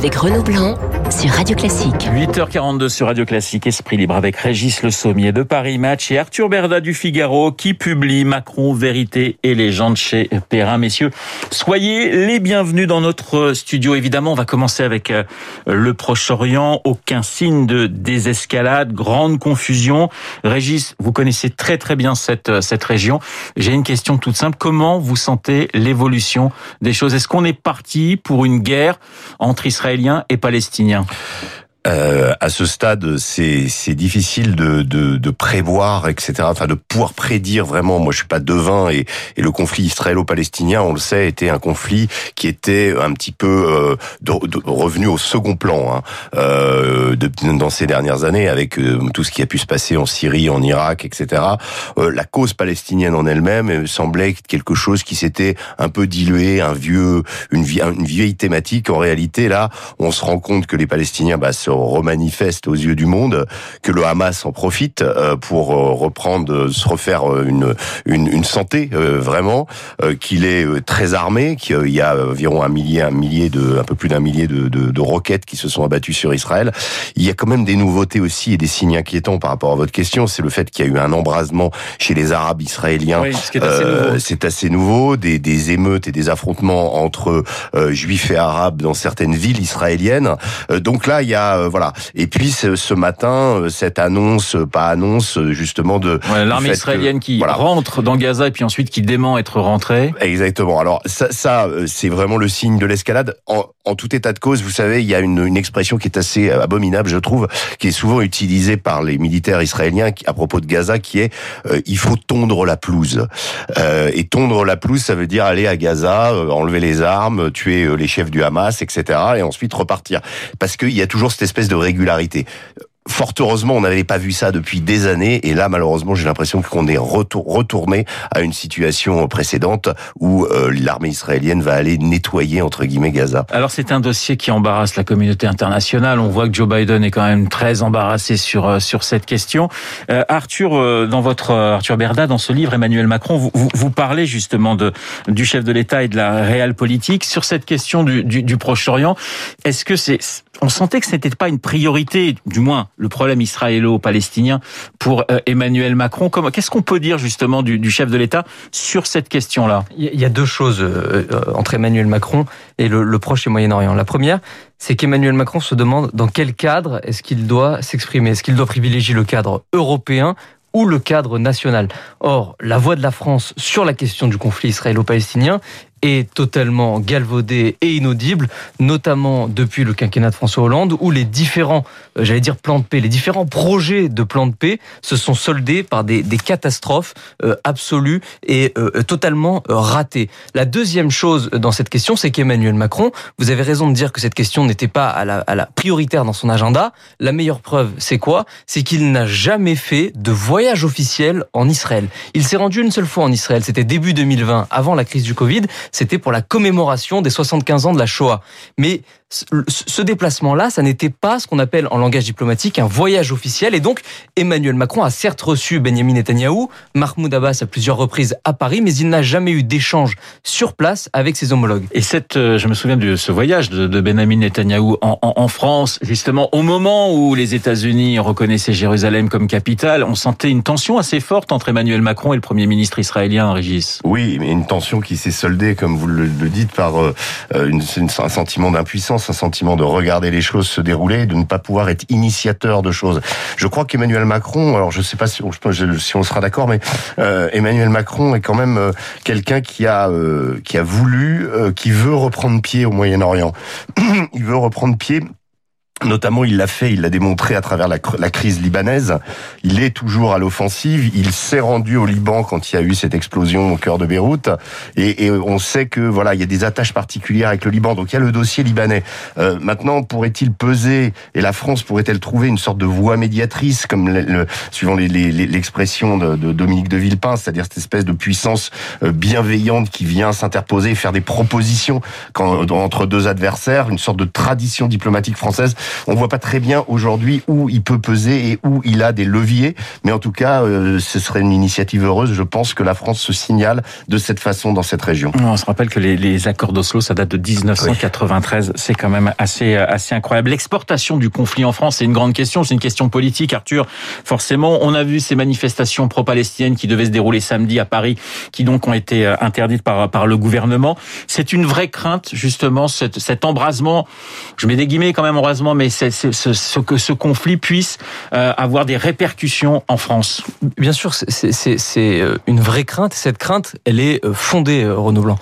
avec Renaud Blanc sur Radio Classique. 8h42 sur Radio Classique, Esprit Libre avec Régis Le Sommier de Paris Match et Arthur Berda du Figaro qui publie Macron, Vérité et légende chez Perrin. Messieurs, soyez les bienvenus dans notre studio. Évidemment, on va commencer avec euh, le Proche-Orient. Aucun signe de désescalade, grande confusion. Régis, vous connaissez très très bien cette, euh, cette région. J'ai une question toute simple. Comment vous sentez l'évolution des choses? Est-ce qu'on est parti pour une guerre entre Israéliens et Palestiniens? opinião? Euh, à ce stade, c'est difficile de, de, de prévoir, etc. Enfin, de pouvoir prédire vraiment. Moi, je suis pas devin et, et le conflit israélo-palestinien, on le sait, était un conflit qui était un petit peu euh, de, revenu au second plan hein, euh, de, dans ces dernières années, avec euh, tout ce qui a pu se passer en Syrie, en Irak, etc. Euh, la cause palestinienne en elle-même semblait quelque chose qui s'était un peu dilué, un vieux, une vieille thématique. En réalité, là, on se rend compte que les Palestiniens bah, remanifeste aux yeux du monde, que le Hamas en profite euh, pour euh, reprendre, se refaire euh, une, une, une santé vraiment, qu'il est très armé, qu'il y a environ un millier, un millier de, un peu plus d'un millier de, de, de, roquettes qui se sont abattues sur Israël. Il y a quand même des nouveautés aussi et des signes inquiétants par rapport à votre question. C'est le fait qu'il y a eu un embrasement chez les Arabes israéliens. Oui, c'est assez, nouveau. Des, des émeutes et des affrontements entre juifs et arabes dans certaines villes israéliennes. donc là, il y a euh, voilà. Et puis ce, matin, euh, cette annonce, euh, pas annonce, justement de l'armée israélienne qui rentre dans Gaza et puis ensuite qui dément être rentrée. Exactement. Alors ça, ça c'est vraiment le signe de l'escalade. En, en, tout état de cause, vous savez, il y a une, une, expression qui est assez abominable, je trouve, qui est souvent utilisée par les militaires israéliens à propos de Gaza, qui est il faut tondre la pelouse. Euh, et tondre la pelouse, ça veut dire aller à Gaza, enlever les armes, tuer les chefs du Hamas, etc., et ensuite repartir. Parce qu'il y a toujours cette espèce de régularité. Fort heureusement, on n'avait pas vu ça depuis des années, et là, malheureusement, j'ai l'impression qu'on est retourné à une situation précédente où euh, l'armée israélienne va aller nettoyer entre guillemets Gaza. Alors, c'est un dossier qui embarrasse la communauté internationale. On voit que Joe Biden est quand même très embarrassé sur euh, sur cette question. Euh, Arthur, dans votre Arthur Berda, dans ce livre, Emmanuel Macron, vous, vous, parlez justement de du chef de l'État et de la réelle politique sur cette question du, du, du Proche-Orient. Est-ce que c'est on sentait que ce n'était pas une priorité, du moins le problème israélo-palestinien pour euh, Emmanuel Macron. Qu'est-ce qu'on peut dire justement du, chef de l'État sur cette question-là? Il y a deux choses euh, euh, entre Emmanuel Macron et le, le Proche et Moyen-Orient. La première, c'est qu'Emmanuel Macron se demande dans quel cadre est-ce qu'il doit s'exprimer. Est-ce qu'il doit privilégier le cadre européen ou le cadre national? Or, la voix de la France sur la question du conflit israélo-palestinien est totalement galvaudé et inaudible, notamment depuis le quinquennat de François Hollande, où les différents, euh, j'allais dire plans de paix, les différents projets de plans de paix se sont soldés par des, des catastrophes euh, absolues et euh, totalement ratées. La deuxième chose dans cette question, c'est qu'Emmanuel Macron, vous avez raison de dire que cette question n'était pas à la, à la prioritaire dans son agenda. La meilleure preuve, c'est quoi? C'est qu'il n'a jamais fait de voyage officiel en Israël. Il s'est rendu une seule fois en Israël, c'était début 2020, avant la crise du Covid c'était pour la commémoration des 75 ans de la Shoah. Mais ce déplacement-là, ça n'était pas ce qu'on appelle en langage diplomatique un voyage officiel. Et donc, Emmanuel Macron a certes reçu Benjamin Netanyahou, Mahmoud Abbas à plusieurs reprises à Paris, mais il n'a jamais eu d'échange sur place avec ses homologues. Et cette, euh, je me souviens de ce voyage de, Benjamin Netanyahou en, en, France, justement, au moment où les États-Unis reconnaissaient Jérusalem comme capitale, on sentait une tension assez forte entre Emmanuel Macron et le Premier ministre israélien, Régis. Oui, mais une tension qui s'est soldée, comme vous le, dites, par euh, une, un sentiment d'impuissance un sentiment de regarder les choses se dérouler, de ne pas pouvoir être initiateur de choses. Je crois qu'Emmanuel Macron, alors je ne sais pas si on, si on sera d'accord, mais euh, Emmanuel Macron est quand même euh, quelqu'un qui a euh, qui a voulu, qui veut reprendre pied au Moyen-Orient. Il veut reprendre pied Notamment, il l'a fait, il l'a démontré à travers la, crise libanaise. Il est toujours à l'offensive. Il s'est rendu au Liban quand il y a eu cette explosion au cœur de Beyrouth. Et, on sait que voilà, il y a des attaches particulières avec le Liban. Donc il y a le dossier libanais. Euh, maintenant, pourrait-il peser et la France pourrait-elle trouver une sorte de voie médiatrice, comme le, suivant l'expression de, de, Dominique de Villepin, c'est-à-dire cette espèce de puissance euh, bienveillante qui vient s'interposer, faire des propositions quand, entre deux adversaires, une sorte de tradition diplomatique française on voit pas très bien aujourd'hui où il peut peser et où il a des leviers. Mais en tout cas, ce serait une initiative heureuse. Je pense que la France se signale de cette façon dans cette région. On se rappelle que les, les accords d'Oslo, ça date de 1993. C'est quand même assez assez incroyable. L'exportation du conflit en France, c'est une grande question. C'est une question politique, Arthur. Forcément, on a vu ces manifestations pro-palestiniennes qui devaient se dérouler samedi à Paris, qui donc ont été euh, interdites par par le gouvernement. C'est une vraie crainte, justement, cet, cet embrasement. Je mets des guillemets quand même embrasement, mais c'est ce, que ce conflit puisse euh, avoir des répercussions en France. Bien sûr, c'est euh, une vraie crainte. Cette crainte, elle est fondée, Renaud Blanc.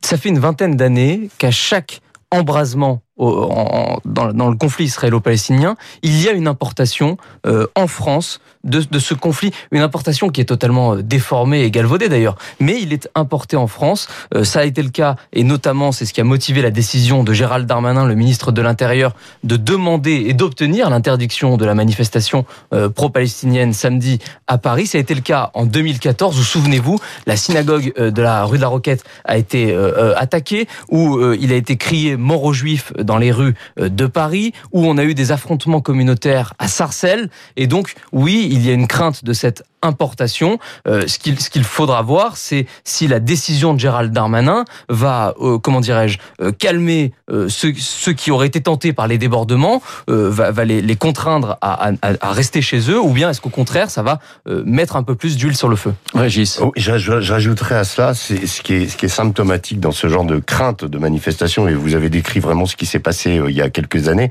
Ça fait une vingtaine d'années qu'à chaque embrasement dans, le conflit israélo-palestinien, il y a une importation euh, en France de, ce conflit, une importation qui est totalement euh, déformée et galvaudée d'ailleurs, mais il est importé en France. Euh, ça a été le cas, et notamment c'est ce qui a motivé la décision de Gérald Darmanin, le ministre de l'Intérieur, de demander et d'obtenir l'interdiction de la manifestation pro-palestinienne samedi à Paris. Ça a été le cas en 2014, où souvenez-vous, la synagogue de la rue de la Roquette a été attaquée, où il a été crié mort aux juifs dans les rues euh, de Paris, où on a eu des affrontements communautaires à Sarcelles. Et donc, oui, il y a une crainte de cette importation. Euh, ce qu'il ce qu'il faudra voir, c'est si la décision de Gérald Darmanin va, euh, comment dirais-je, euh, calmer ceux, ceux qui auraient été tentés par les débordements, va, va les, les, contraindre à, à, à, rester chez eux, ou bien est-ce qu'au contraire, ça va mettre un peu plus d'huile sur le feu? Régis. Oh, J'ajouterais à cela, c'est ce qui est ce qui est symptomatique dans ce genre de crainte de manifestation, et vous avez décrit vraiment ce qui s'est passé il y a quelques années.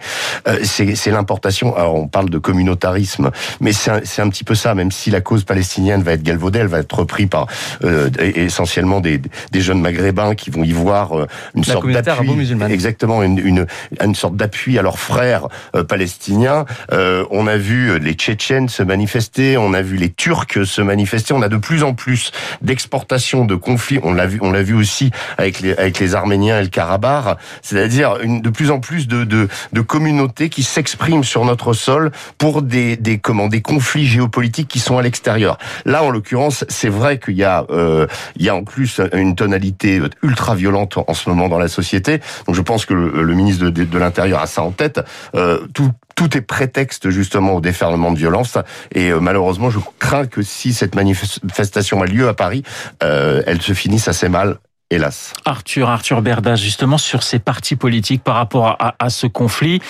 c'est l'importation. Alors on parle de communautarisme, mais c'est un, un petit peu ça, même si la cause palestinienne va être galvaudée, elle va être reprise par euh, essentiellement des, des, jeunes maghrébins qui vont y voir euh, une sorte d'appui, exactement une, une, une sorte d'appui à leurs frères euh, palestiniens. On a vu les Tchétchènes se manifester, on a vu les Turcs se manifester. On a de plus en plus d'exportation de conflits. On l'a vu, on l'a vu aussi avec les avec les Arméniens et le Karabakh, c'est-à-dire une de plus en plus de de, de communautés qui s'expriment sur notre sol pour des des comment des conflits géopolitiques qui sont à l'extérieur Là, en l'occurrence, c'est vrai qu'il y a, euh, il y a en plus une tonalité ultra violente en ce moment dans la société. Donc, je pense que le, ministre de, l'Intérieur a ça en tête. Euh, tout, tout est prétexte justement au déferlement de violence. Et euh, malheureusement, je crains que si cette manifestation a lieu à Paris, elle se finisse assez mal hélas. Arthur, Arthur Berda, justement sur ces partis politiques par rapport à, à ce conflit.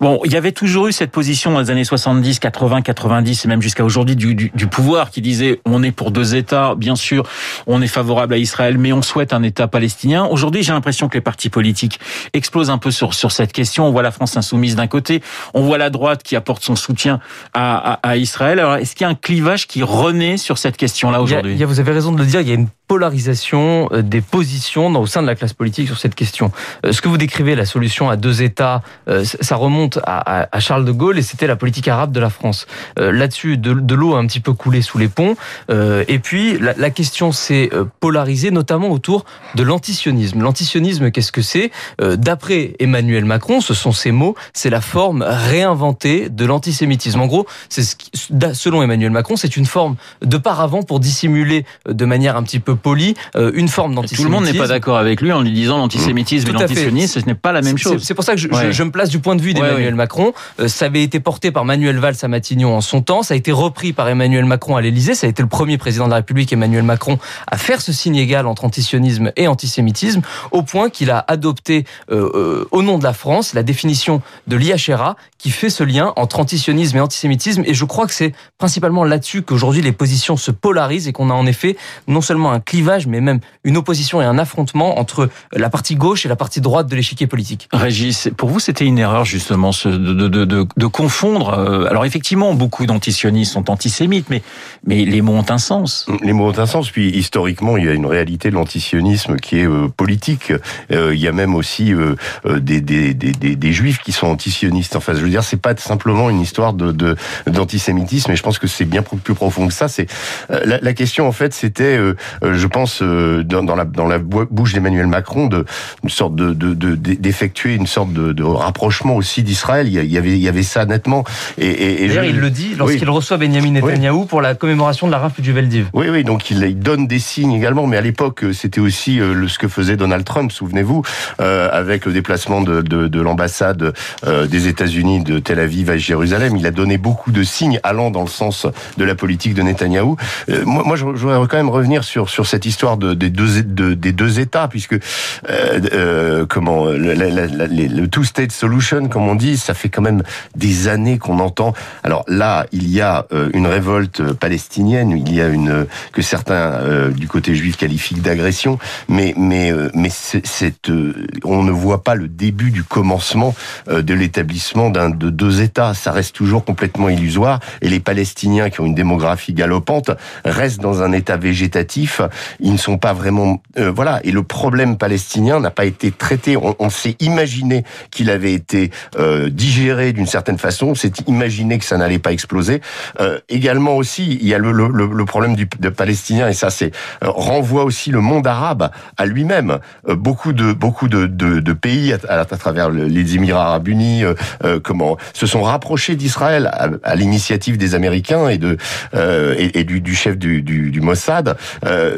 Bon, il y avait toujours eu cette position dans les années 70, 80, 90 et même jusqu'à aujourd'hui du, du, du, pouvoir qui disait on est pour deux États, bien sûr, on est favorable à Israël, mais on souhaite un État palestinien. Aujourd'hui, j'ai l'impression que les partis politiques explosent un peu sur, sur cette question. On voit la France insoumise d'un côté, on voit la droite qui apporte son soutien à, à, à Israël. Alors, est-ce qu'il y a un clivage qui renaît sur cette question-là aujourd'hui? Vous avez raison de le dire, il y a une polarisation euh, des positions au sein de la classe politique sur cette question. Euh, ce que vous décrivez, la solution à deux États, euh, ça remonte à, Charles de Gaulle et c'était la politique arabe de la France. Là-dessus, de, l'eau a un petit peu coulé sous les ponts. Et puis, la, question s'est polarisée, notamment autour de l'antisionisme. L'antisionisme, qu'est-ce que c'est? D'après Emmanuel Macron, ce sont ces mots, c'est la forme réinventée de l'antisémitisme. En gros, c'est selon Emmanuel Macron, c'est une forme de paravent pour dissimuler de manière un petit peu poli euh, une forme d'antisémitisme. Tout le monde n'est pas d'accord avec lui en lui disant l'antisémitisme et l'antisionisme, ce n'est pas la même chose. C'est pour ça que je, je, me place du point de vue d'Emmanuel Macron. Euh, ça avait été porté par Manuel Valls à Matignon en son temps, ça a été repris par Emmanuel Macron à l'Élysée, ça a été le premier président de la République, Emmanuel Macron, à faire ce signe égal entre antisionisme et antisémitisme, au point qu'il a adopté euh, au nom de la France la définition de l'IHRA qui fait ce lien entre antisionisme et antisémitisme. Et je crois que c'est principalement là-dessus qu'aujourd'hui les positions se polarisent et qu'on a en effet non seulement un clivage, mais même une opposition et un affrontement entre la partie gauche et la partie droite de l'échiquier politique. Régis, pour vous, c'était une erreur justement de, de, de, de, confondre. Euh, alors effectivement, beaucoup d'antisionistes sont antisémites, mais, mais les mots ont un sens. Les mots ont un sens. Puis historiquement, il y a une réalité de l'antisionisme qui est euh, politique. Euh, il y a même aussi des, des, des, des, juifs qui sont antisionistes. Enfin, je veux dire, c'est pas simplement une histoire de d'antisémitisme. Et je pense que c'est bien plus profond que ça. C'est la, la, question en fait, c'était je pense, dans, dans, la, dans la bouche d'Emmanuel Macron, de, une sorte de, d'effectuer une sorte de, rapprochement aussi d'Israël. Il y avait, il y avait ça nettement. Et, et, il le dit lorsqu'il reçoit Benjamin Netanyahu pour la commémoration de la rafle du Veldiv. Oui, oui, donc il, il, donne des signes également, mais à l'époque, c'était aussi ce que faisait Donald Trump, souvenez-vous, avec le déplacement de, de, l'ambassade des États-Unis de Tel Aviv à Jérusalem. Il a donné beaucoup de signes allant dans le sens de la politique de Netanyahou. Euh, moi, moi, je voudrais quand même revenir sur sur cette histoire de, des deux de, des deux États, puisque euh, euh, comment le, two-state solution, comme on dit, ça fait quand même des années qu'on entend. Alors là, il y a euh, une révolte palestinienne, il y a une que certains du côté juif qualifient d'agression, mais mais mais c'est on ne voit pas le début du commencement de l'établissement d'un de deux États. Ça reste toujours complètement illusoire, et les Palestiniens qui ont une démographie galopante restent dans un état végétatif. Ils ne sont pas vraiment, euh, voilà. Et le problème palestinien n'a pas été traité. On, s'est imaginé qu'il avait été euh, digéré d'une certaine façon. On s'est imaginé que ça n'allait pas exploser. Euh, également aussi, il y a le, le, le problème du de palestinien et ça, c'est euh, renvoie aussi le monde arabe à lui-même. beaucoup de beaucoup de, de, de pays à, à, travers les Émirats Arabes Unis, comment se sont rapprochés d'Israël à, à l'initiative des Américains et de euh, et, et du, du, chef du, du, du Mossad. Euh,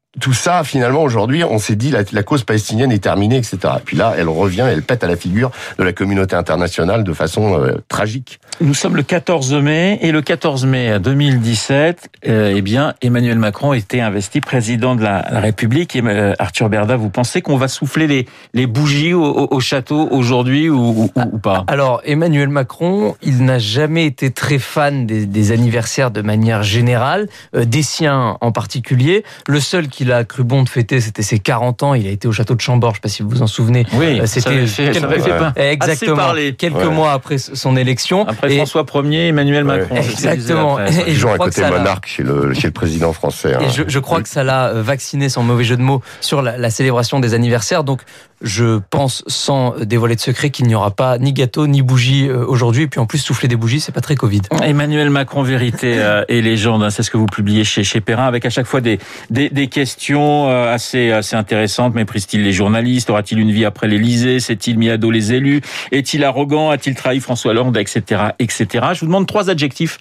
tout ça, finalement, aujourd'hui, on s'est dit la, la cause palestinienne est terminée, etc. Et puis là, elle revient, elle pète à la figure de la communauté internationale de façon euh, tragique. Nous sommes le 14 mai et le 14 mai 2017, euh, eh bien, Emmanuel Macron était investi président de la, République. Et, euh, Arthur Berda, vous pensez qu'on va souffler les, les bougies au, au, château aujourd'hui ou, ou, ou, pas? Alors, Emmanuel Macron, il n'a jamais été très fan des, des anniversaires de manière générale, euh, des siens en particulier. Le seul qui qu'il a cru bon de fêter, c'était ses 40 ans. Il a été au château de Chambord, je ne sais pas si vous vous en souvenez. Oui, euh, c'était quelques, exactement quelques mois après son élection. Après François Ier, Emmanuel Macron. Exactement. Et je crois côté monarque chez le, chez le président français. Et hein. je, crois que ça l'a vacciné, sans mauvais jeu de mots, sur la, la célébration des anniversaires. Donc, je pense, sans dévoiler de secret, qu'il n'y aura pas ni gâteau ni bougie euh, aujourd'hui. Et puis en plus, souffler des bougies, c'est pas très Covid. Emmanuel Macron, vérité euh, et légende, hein, c'est ce que vous publiez chez, chez Perrin, avec à chaque fois des, des, des questions euh, assez, assez intéressantes. Méprise-t-il les journalistes? Aura-t-il une vie après l'Élysée? S'est-il mis à dos les élus? Est-il arrogant? A-t-il trahi François Hollande? Etc. etc. Je vous demande trois adjectifs,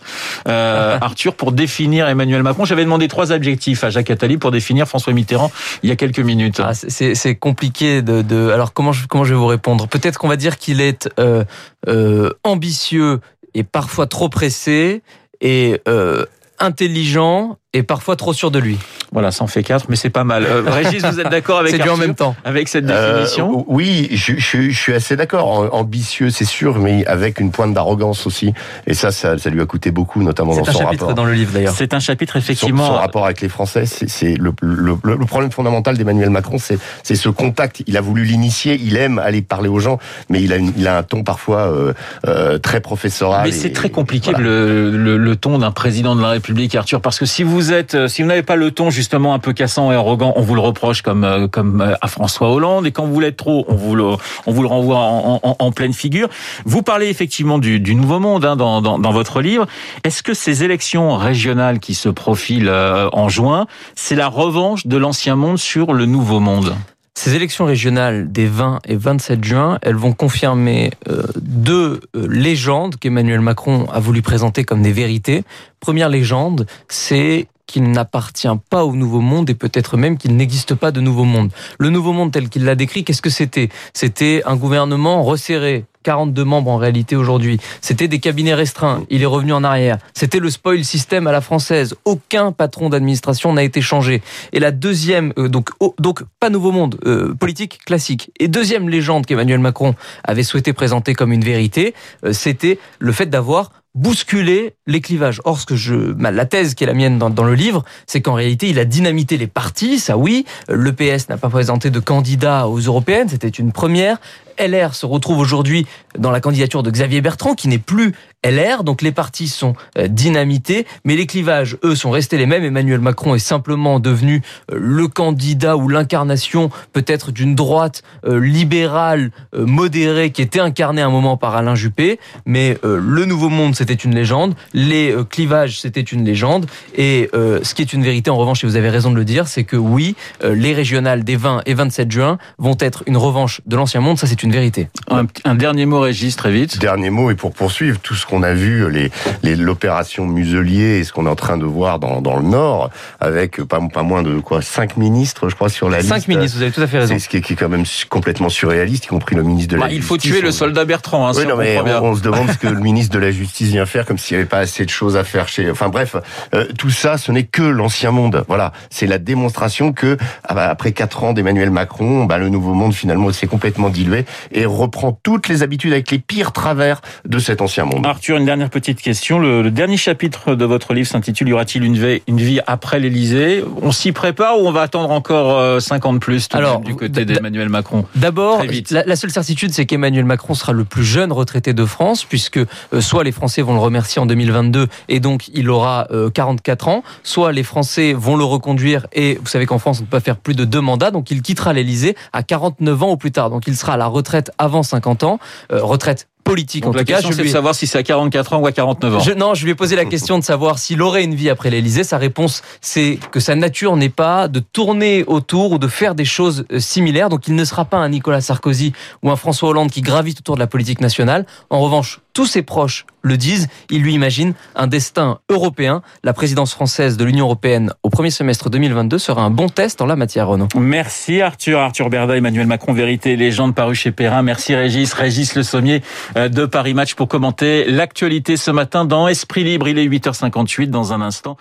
euh, Arthur, pour définir Emmanuel Macron. J'avais demandé trois adjectifs à Jacques Attali pour définir François Mitterrand il y a quelques minutes. Ah, c'est compliqué de alors comment je, vais vous répondre? Peut-être qu'on va dire qu'il est euh, euh, ambitieux et parfois trop pressé et euh, intelligent et parfois trop sûr de lui. Voilà, ça en fait quatre, mais c'est pas mal. Euh, Régis, vous êtes d'accord avec C'est en même temps. Avec cette euh, définition? euh, Oui, je, je, je, suis assez d'accord. Ambitieux, c'est sûr, mais avec une pointe d'arrogance aussi. Et ça, ça, ça, lui a coûté beaucoup, notamment dans son rapport. C'est un chapitre dans le livre d'ailleurs. C'est un chapitre effectivement. Son, son rapport avec les Français, c'est le, le, le, problème fondamental d'Emmanuel Macron, c'est ce contact. Il a voulu l'initier, il aime aller parler aux gens, mais il a, une, il a un ton parfois euh, euh, très professoral. Mais c'est très compliqué voilà. le, le, ton d'un président de la République, Arthur, parce que si vous êtes, si vous n'avez pas le ton justement un peu cassant et arrogant, on vous le reproche comme euh, comme euh, à François Hollande, et quand vous l'êtes trop, on vous le on vous le renvoie en, en, en pleine figure. Vous parlez effectivement du, du nouveau monde hein, dans, dans, dans votre livre. Est-ce que ces élections régionales qui se profilent euh, en juin, c'est la revanche de l'ancien monde sur le nouveau monde? Ces élections régionales des 20 et 27 juin, elles vont confirmer euh, deux euh, légendes qu'Emmanuel Macron a voulu présenter comme des vérités. Première légende, c'est qu'il n'appartient pas au nouveau monde et peut-être même qu'il n'existe pas de nouveau monde. Le nouveau monde tel qu'il l'a décrit, qu'est-ce que c'était? C'était un gouvernement resserré, 42 membres en réalité aujourd'hui. C'était des cabinets restreints. Il est revenu en arrière. C'était le spoil system à la française. Aucun patron d'administration n'a été changé. Et la deuxième, euh, donc, oh, donc pas nouveau monde, euh, politique classique. Et deuxième légende qu'Emmanuel Macron avait souhaité présenter comme une vérité, euh, c'était le fait d'avoir bousculer les clivages. Or, que la thèse qui est la mienne dans, dans le livre, c'est qu'en réalité, il a dynamité les partis, ça oui. Le PS n'a pas présenté de candidat aux européennes, c'était une première. LR se retrouve aujourd'hui dans la candidature de Xavier Bertrand, qui n'est plus LR, donc les partis sont euh, dynamités, mais les clivages, eux, sont restés les mêmes. Emmanuel Macron est simplement devenu euh, le candidat ou l'incarnation peut-être d'une droite euh, libérale modérée qui était incarnée à un moment par Alain Juppé, mais le Nouveau Monde, c'était une légende, les clivages, c'était une légende, et ce qui est une vérité, en revanche, et vous avez raison de le dire, c'est que oui, les régionales des 20 et 27 juin vont être une revanche de l'Ancien Monde, ça c'est une vérité. Un, un dernier mot, Régis, très vite. Dernier mot, et pour poursuivre, tout ce qu'on a vu, les, l'opération Muselier et ce qu'on est en train de voir dans, dans le Nord, avec pas, pas moins de quoi cinq ministres, je crois, sur la liste. Cinq ministres, vous avez tout à fait raison. C'est ce qui est, qui est quand même complètement surréaliste, y compris le ministre de la bah, Justice. Il faut tuer le soldat Bertrand. Hein, oui, non, mais on, se demande ce que le ministre de la Justice vient faire, comme s'il n'y avait pas assez de choses à faire chez. Enfin bref, euh, tout ça, ce n'est que l'ancien monde. Voilà, c'est la démonstration que ah bah, après quatre ans d'Emmanuel Macron, bah, le nouveau monde finalement s'est complètement dilué et reprend toutes les habitudes avec les pires travers de cet ancien monde. Arthur, une dernière petite question. Le, dernier chapitre de votre livre s'intitule Y aura-t-il une vie, une vie après l'Élysée On s'y prépare ou on va attendre encore 50 euh, plus tout Alors, du côté d'Emmanuel Macron? D'abord, la, la, seule certitude, c'est qu'Emmanuel Macron sera le plus jeune retraité de France, puisque euh, soit les Français vont le remercier en 2022 et donc il aura 44 euh, ans, soit les Français vont le reconduire et vous savez qu'en France on ne peut pas faire plus de deux mandats, donc il quittera l'Élysée à 49 ans au plus tard. Donc il sera à la retraite avant 50 ans, retraite politique en tout cas. Je lui... de savoir si c'est à 44 ans ou à 49 ans. Je, non, je lui ai posé la question de savoir s'il aurait une vie après l'Élysée. Sa réponse, c'est que sa nature n'est pas de tourner autour ou de faire des choses euh, similaires. Donc il ne sera pas un Nicolas Sarkozy ou un François Hollande qui gravite autour de la politique nationale. En revanche, tous ses proches le disent. Il lui imagine un destin européen. La présidence française de l'Union européenne au premier semestre 2022 sera un bon test en la matière, Renaud. Merci Arthur. Arthur Berda, Emmanuel Macron, Vérité légende paru chez Perrin. Merci Régis. Régis Le Sommier de Paris Match pour commenter l'actualité ce matin dans Esprit Libre. Il est 8h58 dans un instant.